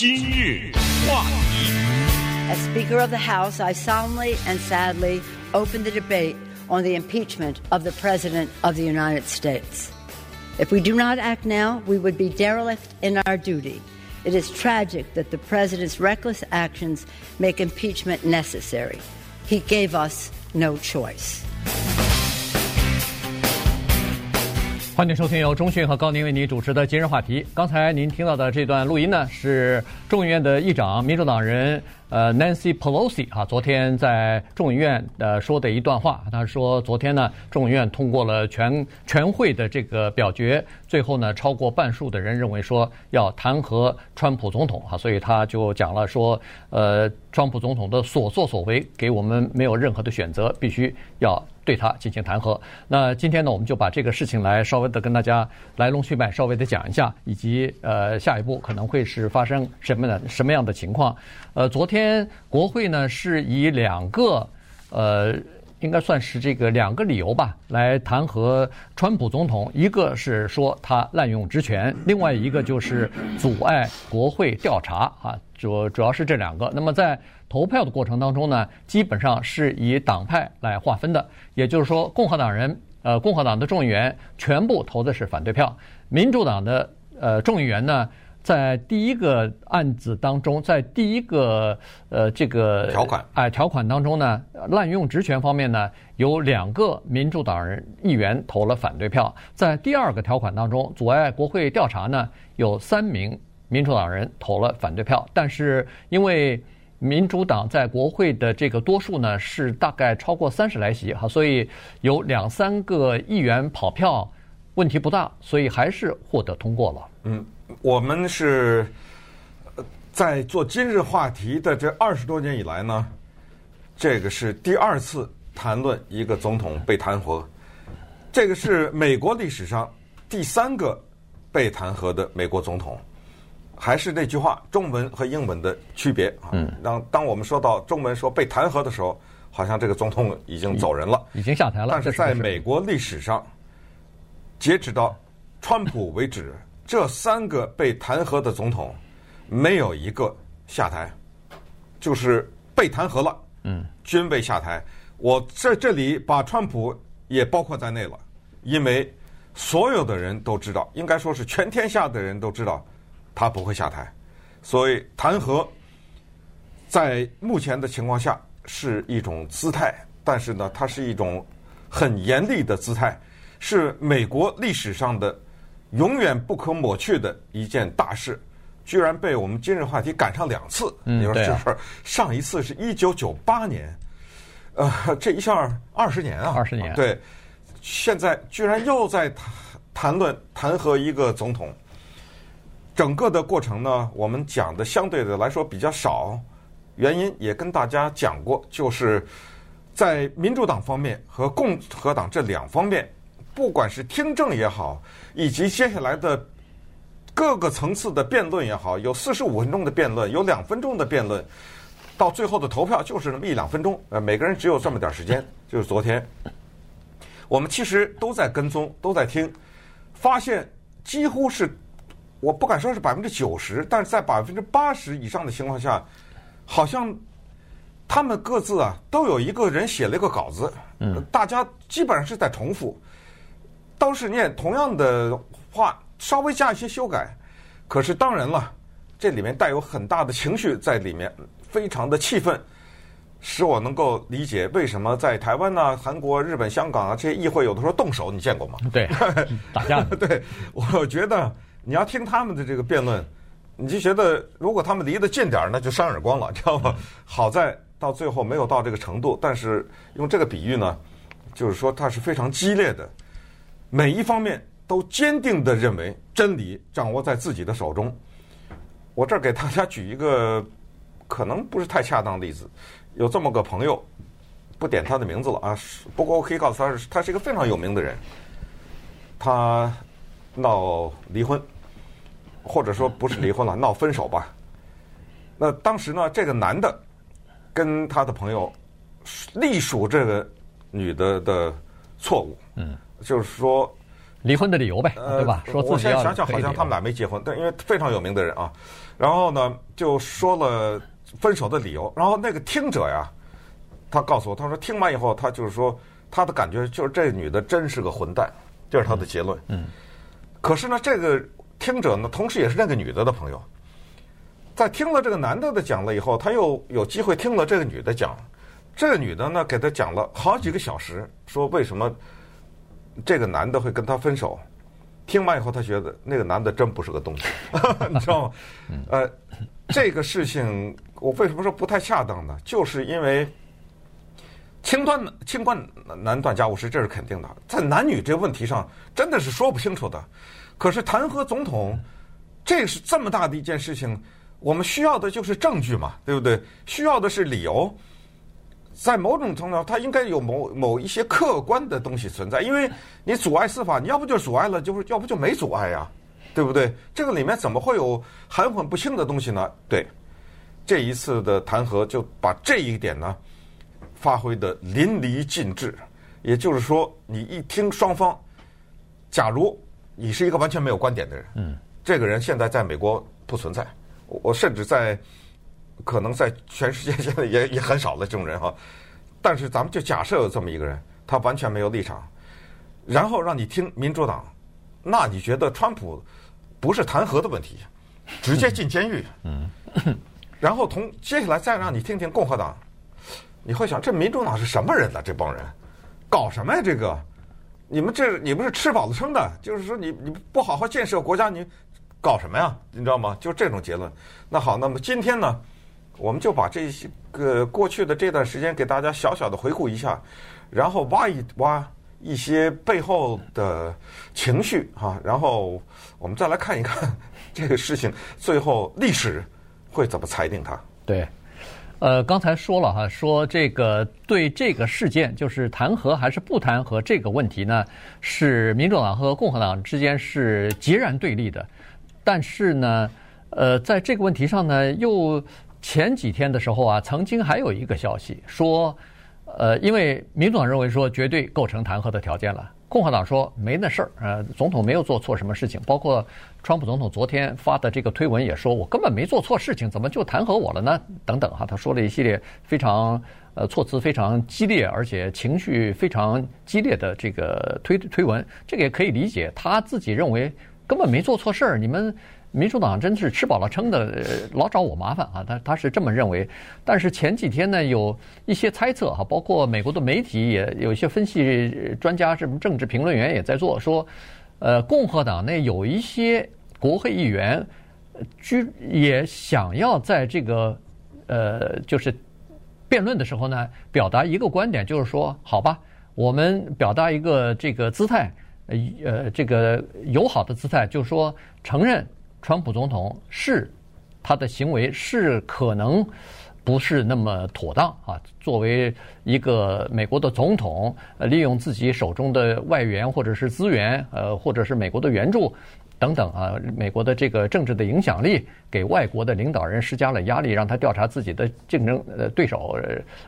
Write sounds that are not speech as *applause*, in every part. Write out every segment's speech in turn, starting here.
今日话题。As Speaker of the House, I solemnly and sadly open the debate on the impeachment of the President of the United States. If we do not act now, we would be derelict in our duty. It is tragic that the President's reckless actions make impeachment necessary. He gave us no choice. 欢迎收听由中讯和高宁为您主持的今日话题。刚才您听到的这段录音呢，是众议院的议长民主党人呃 Nancy Pelosi 啊，昨天在众议院呃说的一段话。他说，昨天呢，众议院通过了全全会的这个表决，最后呢，超过半数的人认为说要弹劾川普总统啊，所以他就讲了说，呃，川普总统的所作所为给我们没有任何的选择，必须要。对他进行弹劾。那今天呢，我们就把这个事情来稍微的跟大家来龙去脉，稍微的讲一下，以及呃下一步可能会是发生什么的什么样的情况。呃，昨天国会呢是以两个呃应该算是这个两个理由吧来弹劾川普总统，一个是说他滥用职权，另外一个就是阻碍国会调查啊，主主要是这两个。那么在投票的过程当中呢，基本上是以党派来划分的，也就是说，共和党人，呃，共和党的众议员全部投的是反对票，民主党的呃众议员呢，*clears throat* 在第一个案子当中，在第一个呃这个条款。哎条款当中呢，滥用职权方面呢，有两个民主党人议员投了反对票，在第二个条款当中，阻碍国会调查呢，有三名民主党人投了反对票，但是因为民主党在国会的这个多数呢，是大概超过三十来席哈，所以有两三个议员跑票，问题不大，所以还是获得通过了。嗯，我们是在做今日话题的这二十多年以来呢，这个是第二次谈论一个总统被弹劾，这个是美国历史上第三个被弹劾的美国总统。还是那句话，中文和英文的区别啊。嗯。当当我们说到中文说被弹劾的时候，好像这个总统已经走人了，已经下台了。但是在美国历史上，截止到川普为止，这三个被弹劾的总统，没有一个下台，就是被弹劾了，嗯，均被下台。我在这里把川普也包括在内了，因为所有的人都知道，应该说是全天下的人都知道。他不会下台，所以弹劾在目前的情况下是一种姿态，但是呢，它是一种很严厉的姿态，是美国历史上的永远不可抹去的一件大事，居然被我们今日话题赶上两次。嗯，你说这事儿，上一次是一九九八年，呃，这一下二十年啊，二十年，对，现在居然又在谈谈论弹劾一个总统。整个的过程呢，我们讲的相对的来说比较少，原因也跟大家讲过，就是在民主党方面和共和党这两方面，不管是听证也好，以及接下来的各个层次的辩论也好，有四十五分钟的辩论，有两分钟的辩论，到最后的投票就是那么一两分钟，呃，每个人只有这么点时间。就是昨天，我们其实都在跟踪，都在听，发现几乎是。我不敢说是百分之九十，但是在百分之八十以上的情况下，好像他们各自啊都有一个人写了一个稿子，嗯，大家基本上是在重复，都是念同样的话，稍微加一些修改。可是当然了，这里面带有很大的情绪在里面，非常的气愤，使我能够理解为什么在台湾呢、啊、韩国、日本、香港啊这些议会有的时候动手，你见过吗？对，打架。对，我觉得。你要听他们的这个辩论，你就觉得如果他们离得近点儿，那就扇耳光了，知道吗？好在到最后没有到这个程度，但是用这个比喻呢，就是说它是非常激烈的，每一方面都坚定地认为真理掌握在自己的手中。我这儿给大家举一个可能不是太恰当的例子，有这么个朋友，不点他的名字了啊，不过我可以告诉他，他是一个非常有名的人，他。闹离婚，或者说不是离婚了，闹分手吧。那当时呢，这个男的跟他的朋友隶属这个女的的错误，嗯，就是说离婚的理由呗，对吧？说我现在想想，好像他们俩没结婚，但因为非常有名的人啊。然后呢，就说了分手的理由。然后那个听者呀，他告诉我，他说听完以后，他就是说他的感觉就是这女的真是个混蛋，这是他的结论。嗯。可是呢，这个听者呢，同时也是那个女的的朋友，在听了这个男的的讲了以后，他又有机会听了这个女的讲。这个女的呢，给他讲了好几个小时，说为什么这个男的会跟他分手。听完以后，他觉得那个男的真不是个东西，*laughs* 你知道吗？呃，这个事情我为什么说不太恰当呢？就是因为清断清官难断家务事，这是肯定的。在男女这个问题上，真的是说不清楚的。可是弹劾总统，这是这么大的一件事情，我们需要的就是证据嘛，对不对？需要的是理由。在某种程度上，它应该有某某一些客观的东西存在，因为你阻碍司法，你要不就阻碍了，就是要不就没阻碍呀，对不对？这个里面怎么会有含混不清的东西呢？对，这一次的弹劾就把这一点呢发挥得淋漓尽致。也就是说，你一听双方，假如你是一个完全没有观点的人，嗯，这个人现在在美国不存在，我甚至在。可能在全世界现在也也很少了这种人哈，但是咱们就假设有这么一个人，他完全没有立场，然后让你听民主党，那你觉得川普不是弹劾的问题，直接进监狱，嗯，然后同接下来再让你听听共和党，你会想这民主党是什么人呢？这帮人搞什么呀？这个你们这你们是吃饱了撑的，就是说你你不好好建设国家，你搞什么呀？你知道吗？就这种结论。那好，那么今天呢？我们就把这些个过去的这段时间给大家小小的回顾一下，然后挖一挖一些背后的情绪哈，然后我们再来看一看这个事情最后历史会怎么裁定它。对，呃，刚才说了哈，说这个对这个事件就是弹劾还是不弹劾这个问题呢，是民主党和共和党之间是截然对立的，但是呢，呃，在这个问题上呢又。前几天的时候啊，曾经还有一个消息说，呃，因为民主党认为说绝对构成弹劾的条件了，共和党说没那事儿，呃，总统没有做错什么事情，包括川普总统昨天发的这个推文也说，我根本没做错事情，怎么就弹劾我了呢？等等哈，他说了一系列非常呃措辞非常激烈，而且情绪非常激烈的这个推推文，这个也可以理解，他自己认为根本没做错事儿，你们。民主党真是吃饱了撑的，老找我麻烦啊！他他是这么认为。但是前几天呢，有一些猜测哈，包括美国的媒体也有一些分析专家，什么政治评论员也在做说，呃，共和党内有一些国会议员，居也想要在这个呃，就是辩论的时候呢，表达一个观点，就是说，好吧，我们表达一个这个姿态，呃，这个友好的姿态，就是说承认。川普总统是他的行为是可能不是那么妥当啊。作为一个美国的总统，利用自己手中的外援或者是资源，呃，或者是美国的援助等等啊，美国的这个政治的影响力，给外国的领导人施加了压力，让他调查自己的竞争呃对手，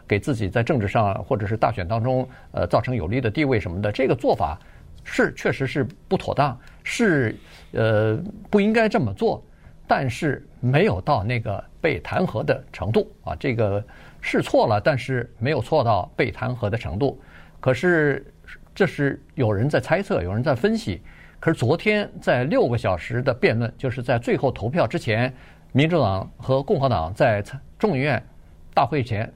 给自己在政治上或者是大选当中呃造成有利的地位什么的，这个做法是确实是不妥当，是。呃，不应该这么做，但是没有到那个被弹劾的程度啊。这个是错了，但是没有错到被弹劾的程度。可是这是有人在猜测，有人在分析。可是昨天在六个小时的辩论，就是在最后投票之前，民主党和共和党在众议院大会前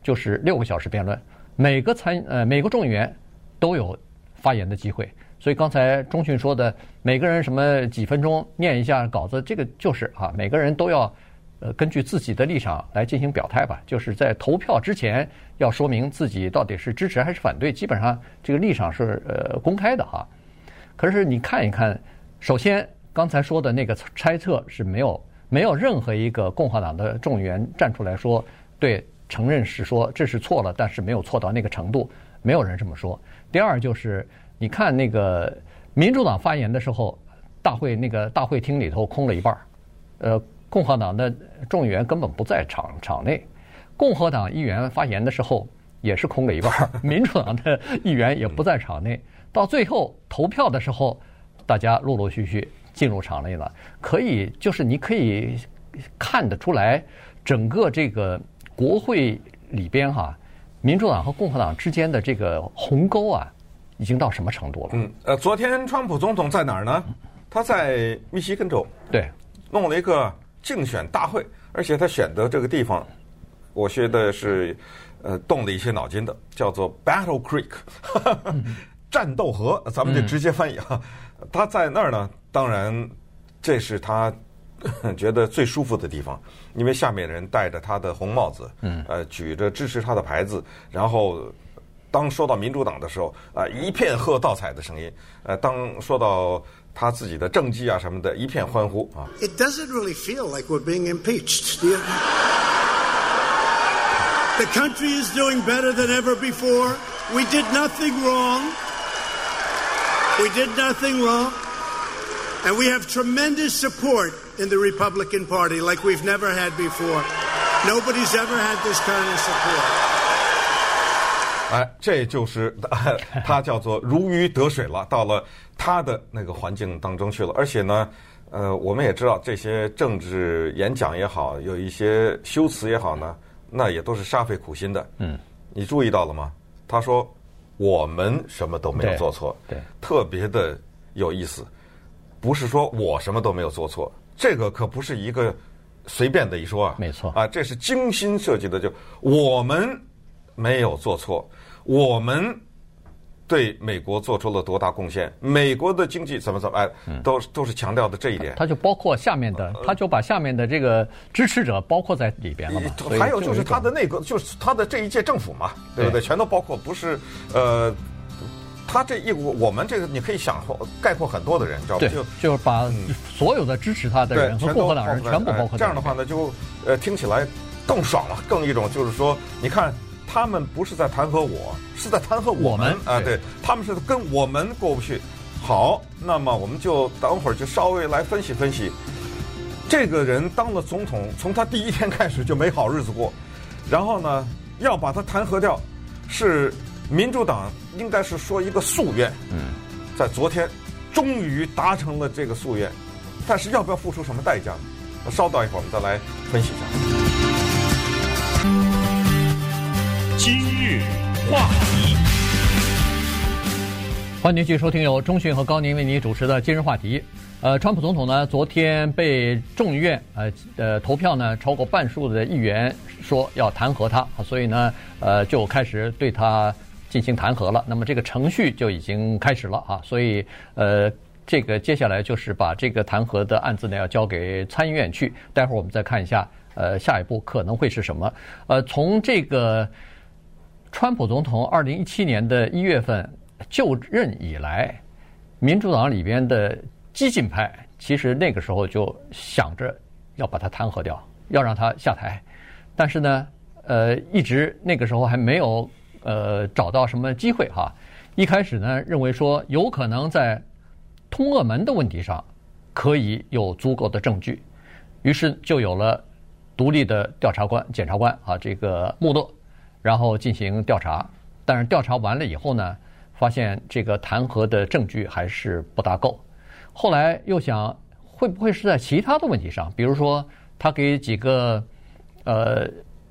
就是六个小时辩论，每个参呃每个众议员都有发言的机会。所以刚才中讯说的，每个人什么几分钟念一下稿子，这个就是啊，每个人都要呃根据自己的立场来进行表态吧。就是在投票之前要说明自己到底是支持还是反对，基本上这个立场是呃公开的哈。可是你看一看，首先刚才说的那个猜测是没有没有任何一个共和党的众议员站出来说对，承认是说这是错了，但是没有错到那个程度，没有人这么说。第二就是。你看那个民主党发言的时候，大会那个大会厅里头空了一半儿，呃，共和党的众议员根本不在场场内，共和党议员发言的时候也是空了一半儿，*laughs* 民主党的议员也不在场内，到最后投票的时候，大家陆陆续续进入场内了，可以就是你可以看得出来，整个这个国会里边哈，民主党和共和党之间的这个鸿沟啊，已经到什么程度了？嗯，呃，昨天川普总统在哪儿呢？他在密西根州，对，弄了一个竞选大会，而且他选择这个地方，我觉得是呃动了一些脑筋的，叫做 Battle Creek，*laughs* 战斗河，咱们就直接翻译啊。他在那儿呢，当然这是他觉得最舒服的地方，因为下面人戴着他的红帽子，嗯，呃，举着支持他的牌子，然后。当说到民主党的时候，啊，一片喝倒彩的声音；呃，当说到他自己的政绩啊什么的，一片欢呼啊。It doesn't really feel like we're being impeached. The country is doing better than ever before. We did nothing wrong. We did nothing wrong. And we have tremendous support in the Republican Party like we've never had before. Nobody's ever had this kind of support. 哎，这就是 *laughs* 他叫做如鱼得水了，到了他的那个环境当中去了。而且呢，呃，我们也知道这些政治演讲也好，有一些修辞也好呢，那也都是煞费苦心的。嗯，你注意到了吗？他说我们什么都没有做错，对，对，特别的有意思，不是说我什么都没有做错，这个可不是一个随便的一说啊，没错啊，这是精心设计的，就我们没有做错。我们对美国做出了多大贡献？美国的经济怎么怎么哎，都都是强调的这一点。他就包括下面的，他就把下面的这个支持者包括在里边了嘛。还有就是他的内阁，就是他的这一届政府嘛，对不对？全都包括，不是呃，他这一我我们这个你可以想概括很多的人，知道吧？就就是把所有的支持他的人和共和党人全部包括。这样的话呢，就呃听起来更爽了，更一种就是说，你看。他们不是在弹劾我，是在弹劾我们，啊！对，他们是跟我们过不去。好，那么我们就等会儿就稍微来分析分析。这个人当了总统，从他第一天开始就没好日子过。然后呢，要把他弹劾掉，是民主党应该是说一个夙愿。嗯，在昨天终于达成了这个夙愿，但是要不要付出什么代价呢？稍等一会儿，我们再来分析一下。话题，欢迎继续收听由中讯和高宁为您主持的今日话题。呃，川普总统呢，昨天被众议院呃呃投票呢，超过半数的议员说要弹劾他，所以呢，呃，就开始对他进行弹劾了。那么这个程序就已经开始了啊，所以呃，这个接下来就是把这个弹劾的案子呢，要交给参议院去。待会儿我们再看一下，呃，下一步可能会是什么？呃，从这个。川普总统二零一七年的一月份就任以来，民主党里边的激进派其实那个时候就想着要把他弹劾掉，要让他下台。但是呢，呃，一直那个时候还没有呃找到什么机会哈。一开始呢，认为说有可能在通俄门的问题上可以有足够的证据，于是就有了独立的调查官、检察官啊，这个穆勒。然后进行调查，但是调查完了以后呢，发现这个弹劾的证据还是不大够。后来又想，会不会是在其他的问题上，比如说他给几个呃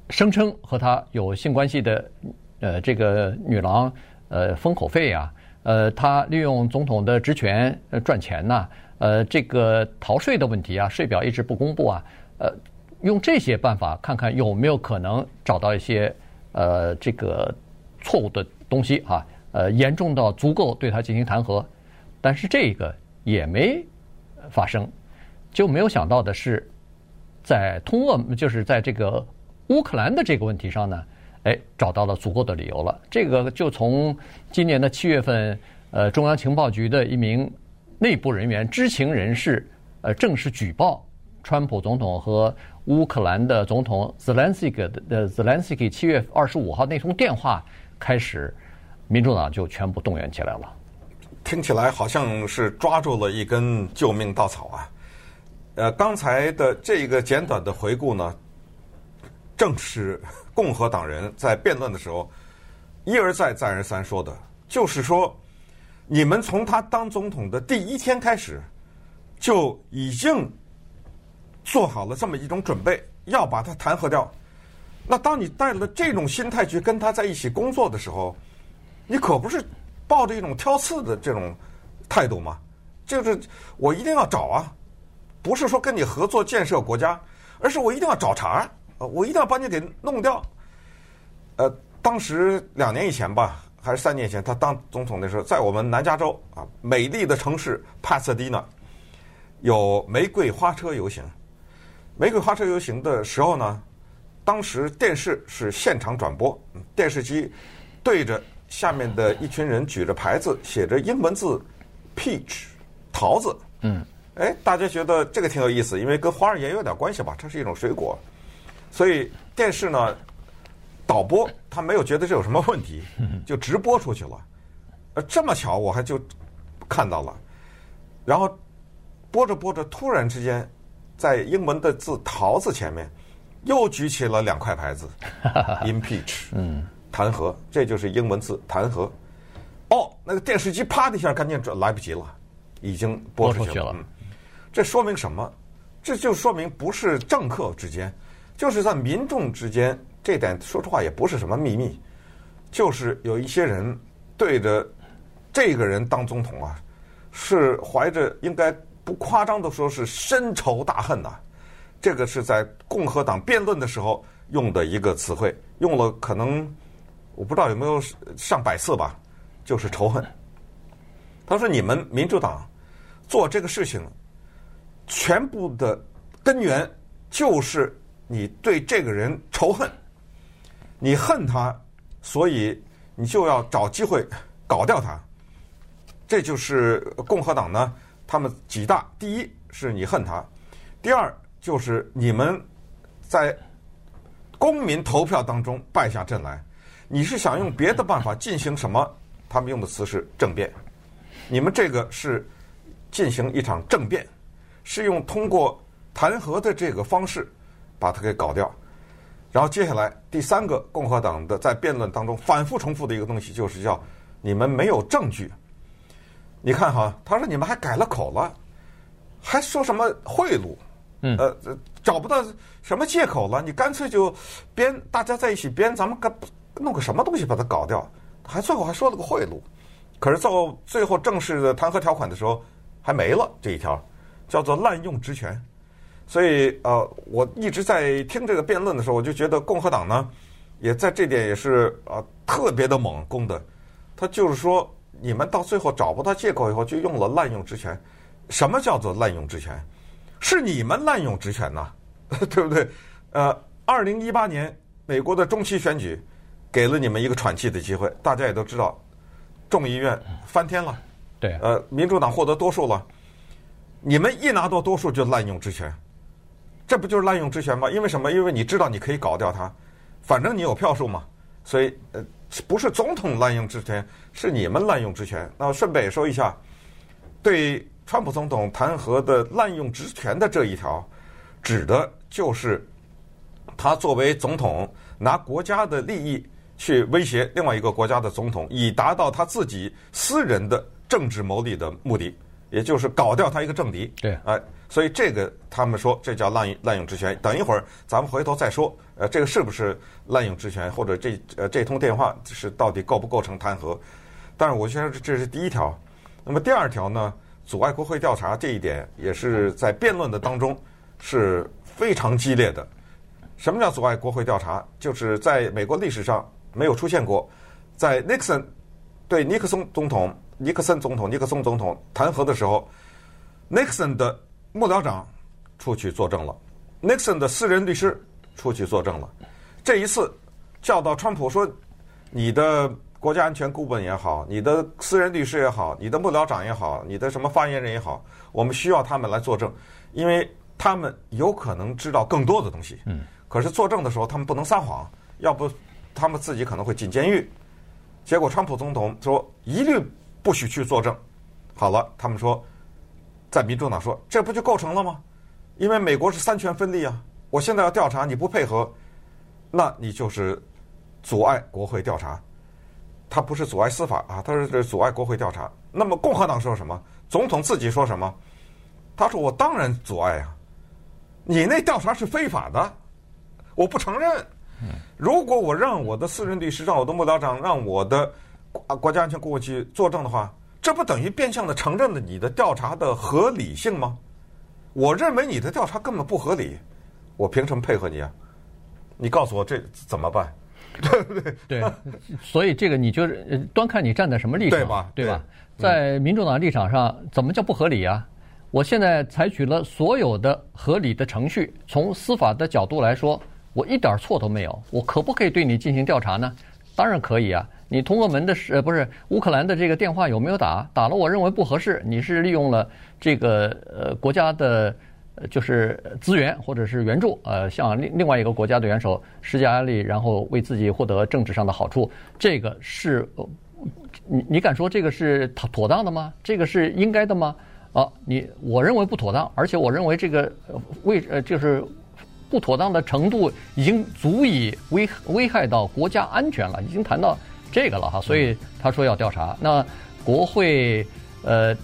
声称和他有性关系的呃这个女郎呃封口费呀，呃他利用总统的职权赚钱呐，呃这个逃税的问题啊，税表一直不公布啊，呃用这些办法看看有没有可能找到一些。呃，这个错误的东西啊，呃，严重到足够对他进行弹劾，但是这个也没发生，就没有想到的是，在通俄，就是在这个乌克兰的这个问题上呢，哎，找到了足够的理由了。这个就从今年的七月份，呃，中央情报局的一名内部人员、知情人士，呃，正式举报川普总统和。乌克兰的总统泽连斯基的泽连斯基七月二十五号那通电话开始，民主党就全部动员起来了。听起来好像是抓住了一根救命稻草啊！呃，刚才的这个简短的回顾呢，正是共和党人在辩论的时候一而再再而三说的，就是说你们从他当总统的第一天开始，就已经做好了这么一种准备，要把他弹劾掉。那当你带了这种心态去跟他在一起工作的时候，你可不是抱着一种挑刺的这种态度吗？就是我一定要找啊，不是说跟你合作建设国家，而是我一定要找茬，我一定要把你给弄掉。呃，当时两年以前吧，还是三年前，他当总统的时候，在我们南加州啊，美丽的城市帕萨迪纳，有玫瑰花车游行。玫瑰花车游行的时候呢，当时电视是现场转播，电视机对着下面的一群人举着牌子，写着英文字 “peach” 桃子。嗯，哎，大家觉得这个挺有意思，因为跟花儿也有点关系吧，它是一种水果，所以电视呢导播他没有觉得这有什么问题，*laughs* 就直播出去了。呃，这么巧我还就看到了，然后播着播着，突然之间在英文的字“桃子”前面。又举起了两块牌子，*laughs* impeach，*laughs* 嗯，弹劾，这就是英文字弹劾。哦，那个电视机啪的一下，赶紧转，来不及了，已经播出去了。去了嗯，这说明什么？这就说明不是政客之间，就是在民众之间，这点说实话也不是什么秘密，就是有一些人对着这个人当总统啊，是怀着应该不夸张的说是深仇大恨呐、这个是在共和党辩论的时候用的一个词汇，用了可能我不知道有没有上百次吧，就是仇恨。他说：“你们民主党做这个事情，全部的根源就是你对这个人仇恨，你恨他，所以你就要找机会搞掉他。这就是共和党呢，他们几大：第一是你恨他，第二。”就是你们在公民投票当中败下阵来，你是想用别的办法进行什么？他们用的词是政变。你们这个是进行一场政变，是用通过弹劾的这个方式把它给搞掉。然后接下来第三个共和党的在辩论当中反复重复的一个东西，就是叫你们没有证据。你看哈，他说你们还改了口了，还说什么贿赂？嗯，呃，找不到什么借口了，你干脆就编，大家在一起编，咱们干弄个什么东西把它搞掉，还最后还说了个贿赂，可是到最后正式的弹劾条款的时候，还没了这一条，叫做滥用职权。所以呃，我一直在听这个辩论的时候，我就觉得共和党呢，也在这点也是啊特别的猛攻的，他就是说你们到最后找不到借口以后，就用了滥用职权。什么叫做滥用职权？是你们滥用职权呐，*laughs* 对不对？呃，二零一八年美国的中期选举给了你们一个喘气的机会，大家也都知道，众议院翻天了，对，呃，民主党获得多数了，你们一拿到多数就滥用职权，这不就是滥用职权吗？因为什么？因为你知道你可以搞掉他，反正你有票数嘛，所以呃，不是总统滥用职权，是你们滥用职权。那顺便也说一下，对。川普总统弹劾的滥用职权的这一条，指的就是他作为总统拿国家的利益去威胁另外一个国家的总统，以达到他自己私人的政治牟利的目的，也就是搞掉他一个政敌。对，哎，所以这个他们说这叫滥用滥用职权。等一会儿咱们回头再说，呃，这个是不是滥用职权，或者这呃这通电话是到底构不构成弹劾？但是我觉得这是第一条。那么第二条呢？阻碍国会调查这一点也是在辩论的当中是非常激烈的。什么叫阻碍国会调查？就是在美国历史上没有出现过，在 Nixon 对尼克松总统、尼克森总统、尼克松总统弹劾的时候，尼克森的幕僚长出去作证了，尼克森的私人律师出去作证了。这一次叫到川普说：“你的。”国家安全顾问也好，你的私人律师也好，你的幕僚长也好，你的什么发言人也好，我们需要他们来作证，因为他们有可能知道更多的东西。嗯。可是作证的时候，他们不能撒谎，要不他们自己可能会进监狱。结果，川普总统说一律不许去作证。好了，他们说，在民主党说，这不就构成了吗？因为美国是三权分立啊。我现在要调查，你不配合，那你就是阻碍国会调查。他不是阻碍司法啊，他是这阻碍国会调查。那么共和党说什么？总统自己说什么？他说：“我当然阻碍啊，你那调查是非法的，我不承认。如果我让我的私人律师、让我的幕僚长、让我的国国家安全顾问去作证的话，这不等于变相的承认了你的调查的合理性吗？我认为你的调查根本不合理，我凭什么配合你啊？你告诉我这怎么办？” *laughs* 对不对？对，*laughs* 所以这个你就是端看你站在什么立场，对吧？对吧？在民主党立场上，怎么叫不合理啊？我现在采取了所有的合理的程序，从司法的角度来说，我一点错都没有。我可不可以对你进行调查呢？当然可以啊！你通俄门的是不是乌克兰的这个电话有没有打？打了，我认为不合适。你是利用了这个呃国家的。就是资源或者是援助，呃，向另另外一个国家的元首施加压力，然后为自己获得政治上的好处，这个是，你你敢说这个是妥妥当的吗？这个是应该的吗？啊，你我认为不妥当，而且我认为这个为呃就是不妥当的程度已经足以危危害到国家安全了，已经谈到这个了哈，所以他说要调查，那国会呃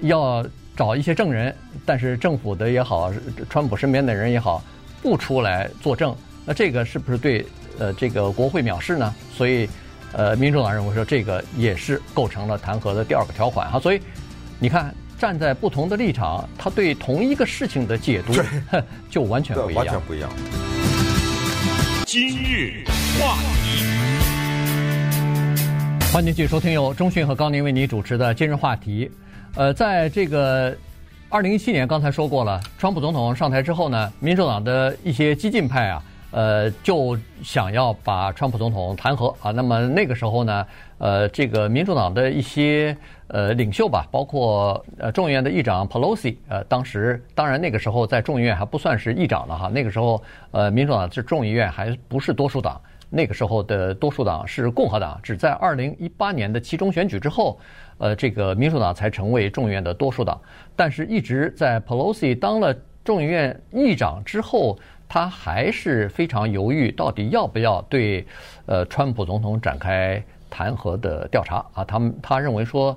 要。找一些证人，但是政府的也好，川普身边的人也好，不出来作证，那这个是不是对呃这个国会藐视呢？所以，呃，民主党认为说这个也是构成了弹劾的第二个条款哈。所以，你看站在不同的立场，他对同一个事情的解读 *laughs* 就完全不一样。完全不一样。今日话题，欢迎继续收听由中讯和高宁为你主持的今日话题。呃，在这个二零一七年，刚才说过了，川普总统上台之后呢，民主党的一些激进派啊，呃，就想要把川普总统弹劾啊。那么那个时候呢，呃，这个民主党的一些呃领袖吧，包括呃众议院的议长 Pelosi，呃，当时当然那个时候在众议院还不算是议长了哈，那个时候呃民主党是众议院还不是多数党，那个时候的多数党是共和党，只在二零一八年的期中选举之后。呃，这个民主党才成为众议院的多数党，但是一直在 Pelosi 当了众议院议长之后，他还是非常犹豫，到底要不要对呃川普总统展开弹劾的调查啊？他们他认为说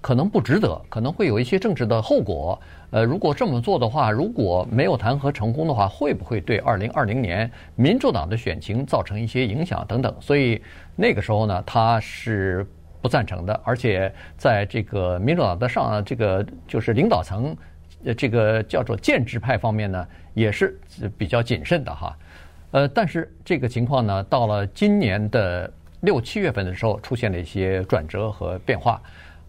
可能不值得，可能会有一些政治的后果。呃，如果这么做的话，如果没有弹劾成功的话，会不会对二零二零年民主党的选情造成一些影响等等？所以那个时候呢，他是。不赞成的，而且在这个民主党的上这个就是领导层，呃，这个叫做建制派方面呢，也是比较谨慎的哈。呃，但是这个情况呢，到了今年的六七月份的时候，出现了一些转折和变化，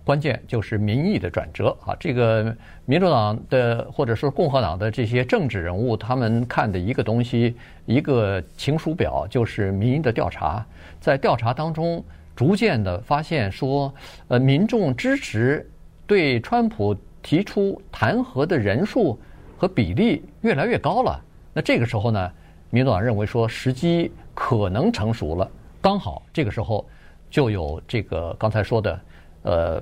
关键就是民意的转折啊。这个民主党的或者说共和党的这些政治人物，他们看的一个东西，一个情书表，就是民意的调查，在调查当中。逐渐的发现说，呃，民众支持对川普提出弹劾的人数和比例越来越高了。那这个时候呢，民主党认为说时机可能成熟了，刚好这个时候就有这个刚才说的，呃，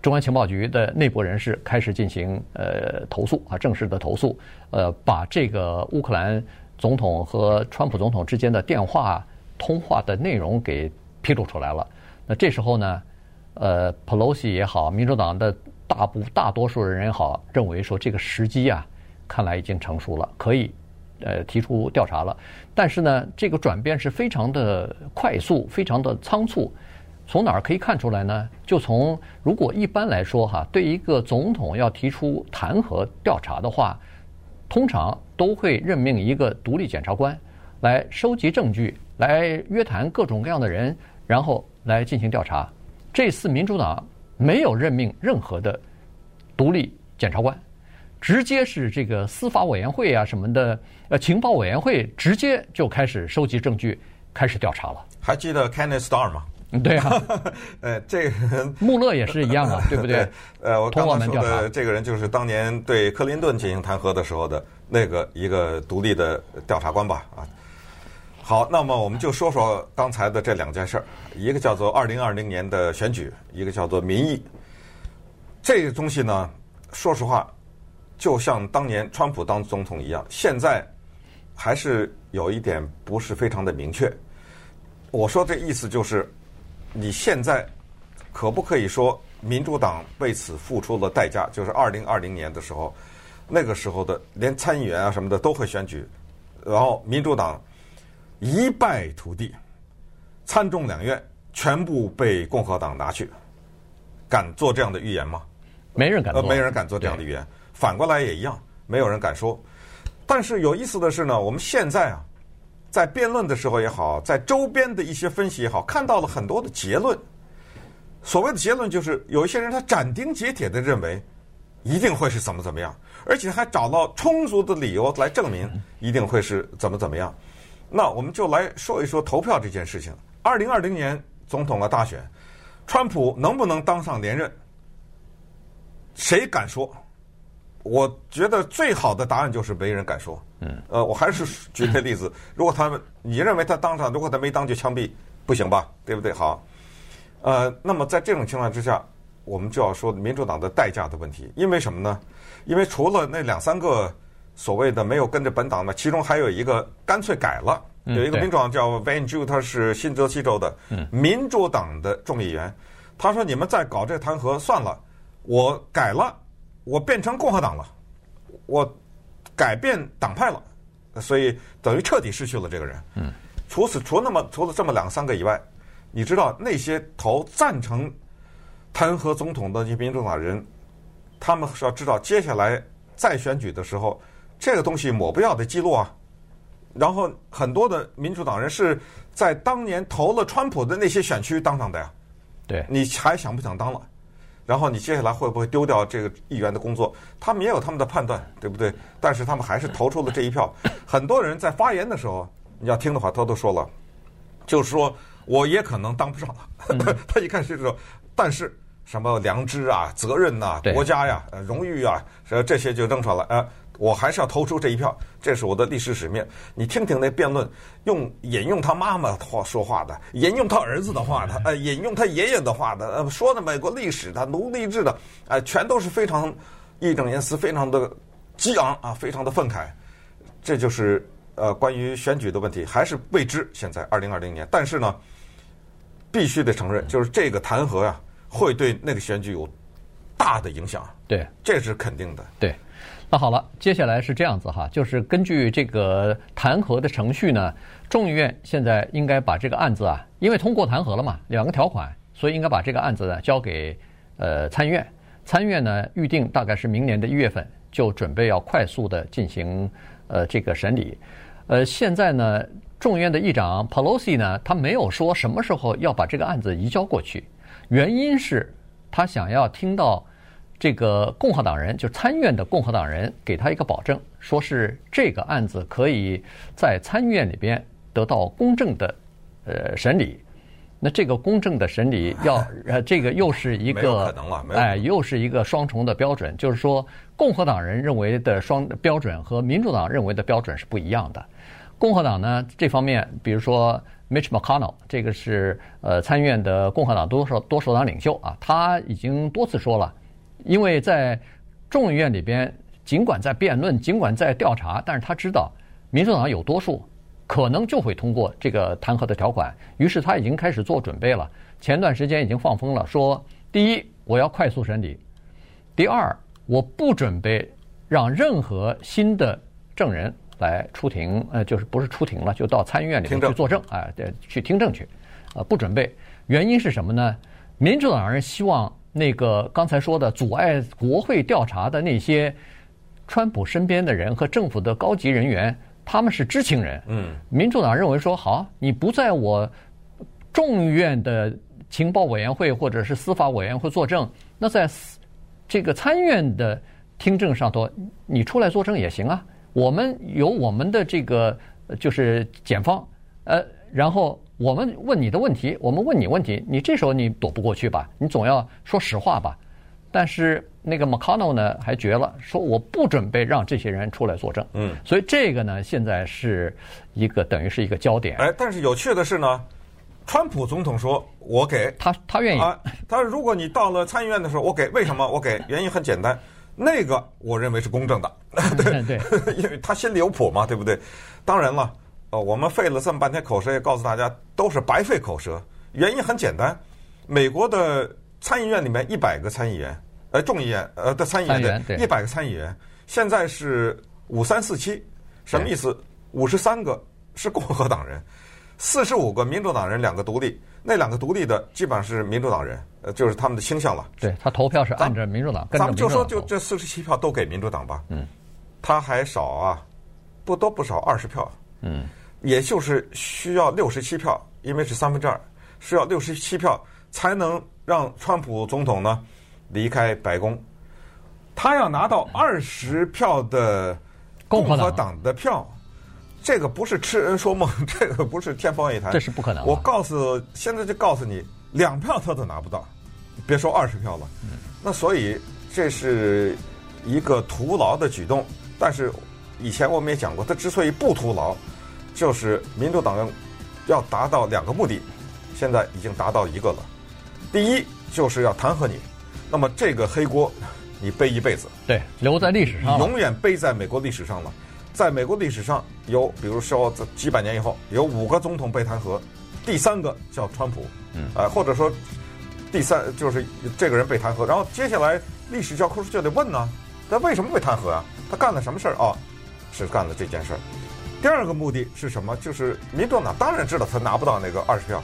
中央情报局的内部人士开始进行呃投诉啊，正式的投诉，呃，把这个乌克兰总统和川普总统之间的电话通话的内容给披露出来了。那这时候呢，呃，Pelosi 也好，民主党的大部大多数人也好，认为说这个时机啊，看来已经成熟了，可以呃提出调查了。但是呢，这个转变是非常的快速，非常的仓促。从哪儿可以看出来呢？就从如果一般来说哈，对一个总统要提出弹劾调查的话，通常都会任命一个独立检察官来收集证据，来约谈各种各样的人，然后。来进行调查，这次民主党没有任命任何的独立检察官，直接是这个司法委员会啊什么的，呃，情报委员会直接就开始收集证据，开始调查了。还记得 Kenneth Starr 吗？*laughs* 对啊，*laughs* 呃，这 *laughs* 穆勒也是一样啊，对不对？呃，我刚刚说的这个人就是当年对克林顿进行弹劾的时候的那个一个独立的调查官吧，啊。好，那么我们就说说刚才的这两件事儿，一个叫做二零二零年的选举，一个叫做民意。这个东西呢，说实话，就像当年川普当总统一样，现在还是有一点不是非常的明确。我说这意思就是，你现在可不可以说民主党为此付出了代价？就是二零二零年的时候，那个时候的连参议员啊什么的都会选举，然后民主党一败涂地，参众两院全部被共和党拿去，敢做这样的预言吗？没人敢做，呃，没人敢做这样的预言。反过来也一样，没有人敢说。但是有意思的是呢，我们现在啊，在辩论的时候也好，在周边的一些分析也好，看到了很多的结论。所谓的结论就是，有一些人他斩钉截铁的认为一定会是怎么怎么样，而且还找到充足的理由来证明一定会是怎么怎么样。那我们就来说一说投票这件事情。二零二零年总统的大选，川普能不能当上连任？谁敢说？我觉得最好的答案就是没人敢说。嗯，呃，我还是举个例子，如果他们你认为他当上，如果他没当就枪毙，不行吧？对不对？好，呃，那么在这种情况之下，我们就要说民主党的代价的问题。因为什么呢？因为除了那两三个所谓的没有跟着本党的，其中还有一个干脆改了，有一个民主党叫 Van Drew，他是新泽西州的民主党的众议员，他说：“你们再搞这弹劾算了。”我改了，我变成共和党了，我改变党派了，所以等于彻底失去了这个人。嗯，除此除那么除了这么两三个以外，你知道那些投赞成弹劾总统的那些民主党人，他们是要知道接下来再选举的时候，这个东西抹不掉的记录啊。然后很多的民主党人是在当年投了川普的那些选区当上的呀。对，你还想不想当了？然后你接下来会不会丢掉这个议员的工作？他们也有他们的判断，对不对？但是他们还是投出了这一票。很多人在发言的时候，你要听的话，*laughs* 他都说了，就是说我也可能当不上了。*laughs* 他一开始就说，但是什么良知啊、责任呐、国家呀、荣誉啊，这些就扔出来了。呃我还是要投出这一票，这是我的历史使命。你听听那辩论，用引用他妈妈话说话的，引用他儿子的话的，呃，引用他爷爷的话的，呃，说的美国历史的、奴隶制的，呃，全都是非常义正言辞，非常的激昂啊，非常的愤慨。这就是呃，关于选举的问题，还是未知。现在二零二零年，但是呢，必须得承认，就是这个弹劾呀、啊，会对那个选举有大的影响。对，这是肯定的。对。那好了，接下来是这样子哈，就是根据这个弹劾的程序呢，众议院现在应该把这个案子啊，因为通过弹劾了嘛，两个条款，所以应该把这个案子呢交给呃参议院。参议院呢预定大概是明年的一月份就准备要快速的进行呃这个审理。呃，现在呢众议院的议长 Pelosi 呢，他没有说什么时候要把这个案子移交过去，原因是他想要听到。这个共和党人就参院的共和党人给他一个保证，说是这个案子可以在参议院里边得到公正的呃审理。那这个公正的审理要 *laughs* 呃这个又是一个哎又是一个双重的标准，就是说共和党人认为的双标准和民主党认为的标准是不一样的。共和党呢这方面，比如说 Mitch McConnell 这个是呃参院的共和党多数多数党领袖啊，他已经多次说了。因为在众议院里边，尽管在辩论，尽管在调查，但是他知道民主党有多数，可能就会通过这个弹劾的条款。于是他已经开始做准备了。前段时间已经放风了，说第一，我要快速审理；第二，我不准备让任何新的证人来出庭，呃，就是不是出庭了，就到参议院里面去作证，哎，对，去听证去，呃，不准备。原因是什么呢？民主党人希望。那个刚才说的阻碍国会调查的那些川普身边的人和政府的高级人员，他们是知情人。嗯，民主党认为说好，你不在我众议院的情报委员会或者是司法委员会作证，那在这个参院的听证上头，你出来作证也行啊。我们有我们的这个就是检方，呃，然后。我们问你的问题，我们问你问题，你这时候你躲不过去吧？你总要说实话吧？但是那个 McConnell 呢，还绝了，说我不准备让这些人出来作证。嗯，所以这个呢，现在是一个等于是一个焦点。哎，但是有趣的是呢，川普总统说我给他，他愿意啊。他如果你到了参议院的时候，我给，为什么我给？原因很简单，那个我认为是公正的。对 *laughs* 对，*laughs* 因为他心里有谱嘛，对不对？当然了。哦，我们费了这么半天口舌，也告诉大家都是白费口舌。原因很简单，美国的参议院里面一百个参议员，呃，众议院呃的参议员对，一百个参议员，现在是五三四七，什么意思？五十三个是共和党人，四十五个民主党人，两个独立。那两个独立的基本上是民主党人，呃，就是他们的倾向了。对，他投票是按照民主党，咱们就说就这四十七票都给民主党吧。嗯，他还少啊，不多不少二十票。嗯，也就是需要六十七票，因为是三分之二，需要六十七票才能让川普总统呢离开白宫。他要拿到二十票的共和党的票。这个不是痴人说梦，*laughs* 这个不是天方夜谭，这是不可能。我告诉，现在就告诉你，两票他都拿不到，别说二十票了。那所以这是一个徒劳的举动。但是以前我们也讲过，他之所以不徒劳，就是民主党要达到两个目的，现在已经达到一个了。第一就是要弹劾你，那么这个黑锅你背一辈子，对，留在历史上，永远背在美国历史上了。在美国历史上有，比如说这几百年以后有五个总统被弹劾，第三个叫川普，嗯，呃，或者说第三就是这个人被弹劾，然后接下来历史教科书就得问呢，他为什么被弹劾啊？他干了什么事儿啊？是干了这件事儿。第二个目的是什么？就是民主党当然知道他拿不到那个二十票，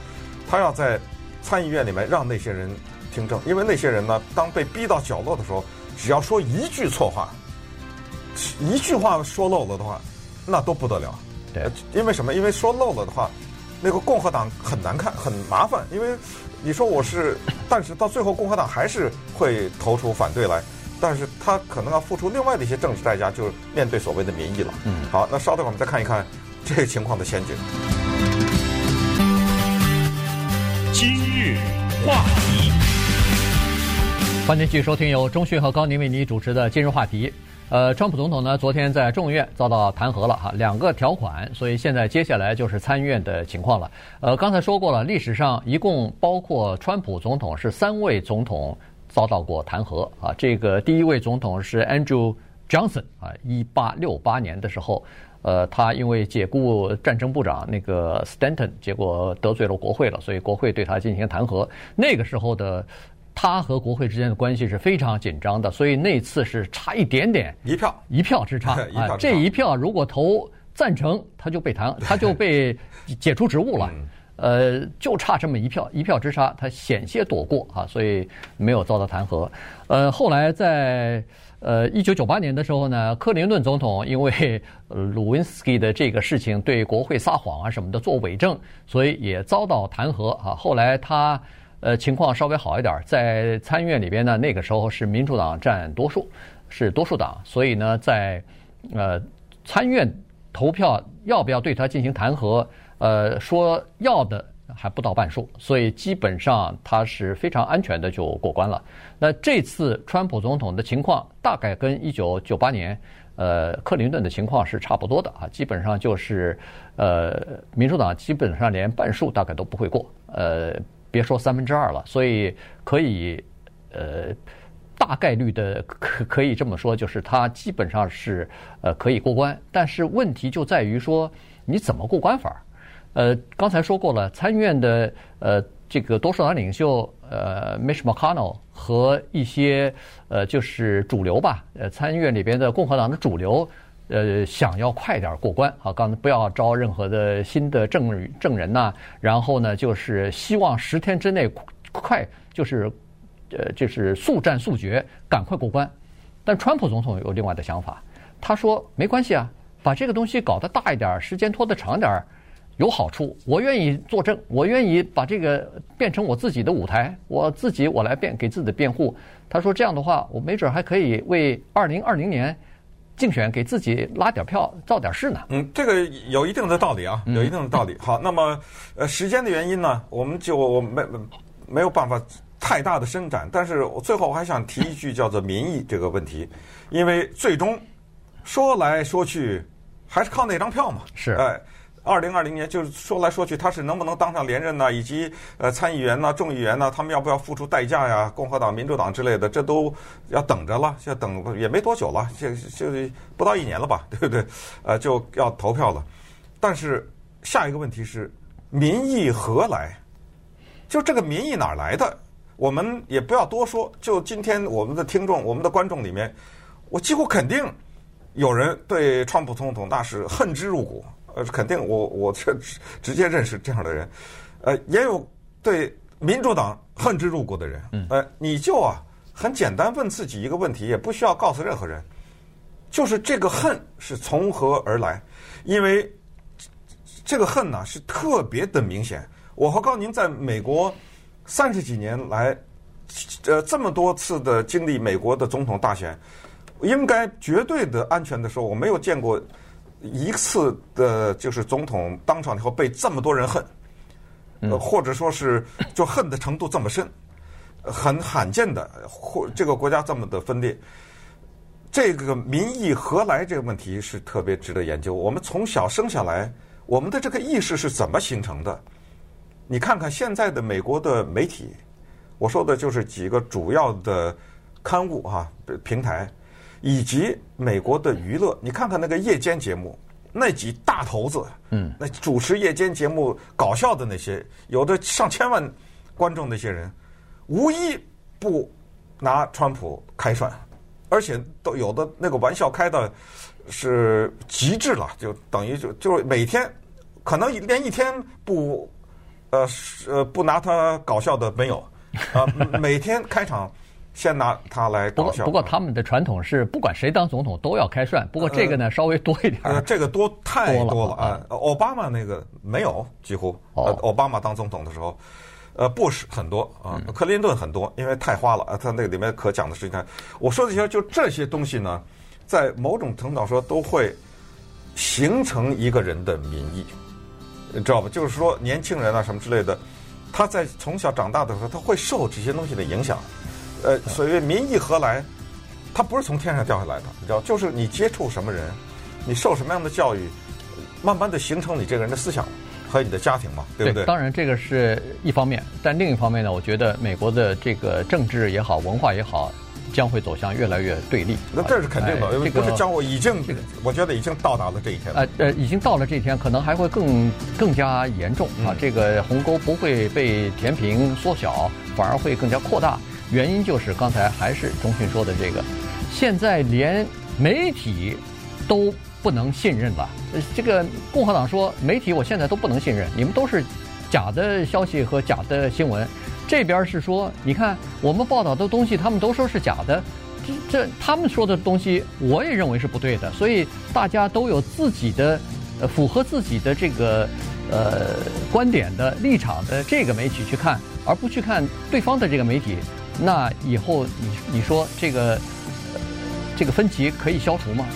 他要在参议院里面让那些人听证，因为那些人呢，当被逼到角落的时候，只要说一句错话。一句话说漏了的话，那都不得了。对，因为什么？因为说漏了的话，那个共和党很难看，很麻烦。因为你说我是，但是到最后共和党还是会投出反对来，但是他可能要付出另外的一些政治代价，就是面对所谓的民意了。嗯，好，那稍等我们再看一看这个情况的前景。今日话题，欢迎继续收听由钟讯和高宁为您主持的今日话题。呃，川普总统呢，昨天在众议院遭到弹劾了哈，两个条款，所以现在接下来就是参议院的情况了。呃，刚才说过了，历史上一共包括川普总统是三位总统遭到过弹劾啊。这个第一位总统是 Andrew Johnson 啊，一八六八年的时候，呃，他因为解雇战争部长那个 Stanton，结果得罪了国会了，所以国会对他进行弹劾。那个时候的。他和国会之间的关系是非常紧张的，所以那次是差一点点，一票一票之差 *laughs* 啊！这一票如果投赞成，他就被弹，他就被解除职务了。呃，就差这么一票，一票之差，他险些躲过啊，所以没有遭到弹劾。呃，后来在呃一九九八年的时候呢，克林顿总统因为鲁温斯基的这个事情对国会撒谎啊什么的做伪证，所以也遭到弹劾啊。后来他。呃，情况稍微好一点，在参议院里边呢，那个时候是民主党占多数，是多数党，所以呢，在呃参院投票要不要对他进行弹劾，呃，说要的还不到半数，所以基本上他是非常安全的就过关了。那这次川普总统的情况大概跟一九九八年呃克林顿的情况是差不多的啊，基本上就是呃民主党基本上连半数大概都不会过，呃。别说三分之二了，所以可以，呃，大概率的可可以这么说，就是他基本上是呃可以过关。但是问题就在于说你怎么过关法？呃，刚才说过了，参议院的呃这个多数党领袖呃 Mitch McConnell 和一些呃就是主流吧，呃参议院里边的共和党的主流。呃，想要快点过关啊，刚才不要招任何的新的证证人呐，然后呢，就是希望十天之内快，就是呃，就是速战速决，赶快过关。但川普总统有另外的想法，他说没关系啊，把这个东西搞得大一点，时间拖得长点，有好处。我愿意作证，我愿意把这个变成我自己的舞台，我自己我来辩给自己的辩护。他说这样的话，我没准还可以为二零二零年。竞选给自己拉点票，造点势呢？嗯，这个有一定的道理啊，有一定的道理。好，那么呃，时间的原因呢，我们就没没有办法太大的伸展。但是我最后我还想提一句，叫做民意这个问题，因为最终说来说去还是靠那张票嘛。是，哎。二零二零年，就是说来说去，他是能不能当上连任呢？以及呃，参议员呢、众议员呢，他们要不要付出代价呀？共和党、民主党之类的，这都要等着了。要等也没多久了，这就不到一年了吧，*laughs* 对不对？呃，就要投票了。但是下一个问题是，民意何来？就这个民意哪儿来的？我们也不要多说。就今天我们的听众、我们的观众里面，我几乎肯定有人对川普总统那是恨之入骨。呃，肯定我我这直接认识这样的人。呃，也有对民主党恨之入骨的人。呃，你就啊，很简单问自己一个问题，也不需要告诉任何人，就是这个恨是从何而来？因为这个恨呢是特别的明显。我和高宁在美国三十几年来，呃，这么多次的经历美国的总统大选，应该绝对的安全的时候，我没有见过一次的，就是总统当场以后被这么多人恨，呃，或者说是就恨的程度这么深，很罕见的，或这个国家这么的分裂，这个民意何来这个问题是特别值得研究。我们从小生下来，我们的这个意识是怎么形成的？你看看现在的美国的媒体，我说的就是几个主要的刊物哈、啊、平台，以及美国的娱乐。你看看那个夜间节目，那几大头子，嗯，那主持夜间节目搞笑的那些，有的上千万观众那些人，无一不拿川普开涮，而且都有的那个玩笑开的是极致了，就等于就就是每天可能连一天不。呃，呃，不拿他搞笑的没有，啊，每天开场先拿他来搞笑。不过，他们的传统是，不管谁当总统都要开涮。不过这个呢，稍微多一点。呃，这个多太多了啊！奥巴马那个没有，几乎。哦。奥巴马当总统的时候，呃，布什很多啊，克林顿很多，因为太花了啊。他那个里面可讲的事情，我说这些就这些东西呢，在某种程度上说都会形成一个人的民意。你知道吧？就是说，年轻人啊，什么之类的，他在从小长大的时候，他会受这些东西的影响。呃，所谓民意何来？它不是从天上掉下来的，你知道，就是你接触什么人，你受什么样的教育，慢慢的形成你这个人的思想和你的家庭嘛，对不对？对，当然，这个是一方面，但另一方面呢，我觉得美国的这个政治也好，文化也好。将会走向越来越对立，那这是肯定的。这个不是将我已经，我觉得已经到达了这一天。呃呃，已经到了这一天，可能还会更更加严重啊！这个鸿沟不会被填平缩小，反而会更加扩大。原因就是刚才还是中迅说的这个，现在连媒体都不能信任了。这个共和党说媒体我现在都不能信任，你们都是假的消息和假的新闻。这边是说，你看我们报道的东西，他们都说是假的，这这他们说的东西，我也认为是不对的。所以大家都有自己的，呃，符合自己的这个呃观点的立场的这个媒体去看，而不去看对方的这个媒体。那以后你你说这个这个分歧可以消除吗？